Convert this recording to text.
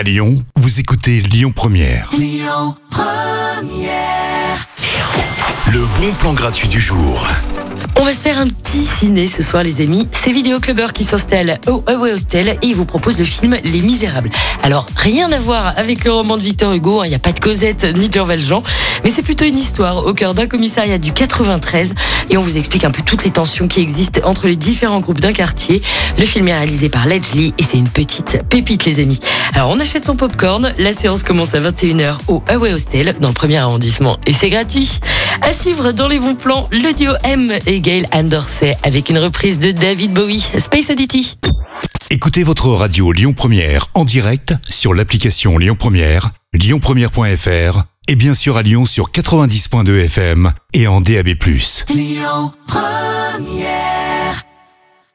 À Lyon, vous écoutez Lyon Première. Le bon plan gratuit du jour. On va se faire un petit ciné ce soir, les amis. C'est Vidéo Clubber qui s'installe au Away Hostel et il vous propose le film Les Misérables. Alors, rien à voir avec le roman de Victor Hugo. hein. Il n'y a pas de Cosette ni de Jean Valjean, mais c'est plutôt une histoire au cœur d'un commissariat du 93 et on vous explique un peu toutes les tensions qui existent entre les différents groupes d'un quartier. Le film est réalisé par Ledgely et c'est une petite pépite, les amis. Alors, on achète son popcorn. La séance commence à 21h au Away Hostel dans le premier arrondissement et c'est gratuit. À suivre dans les bons plans, le duo M et Gail Andersey avec une reprise de David Bowie, Space Oddity. Écoutez votre radio Lyon Première en direct sur l'application Lyon Première, lyonpremière.fr et bien sûr à Lyon sur 90.2 FM et en DAB+.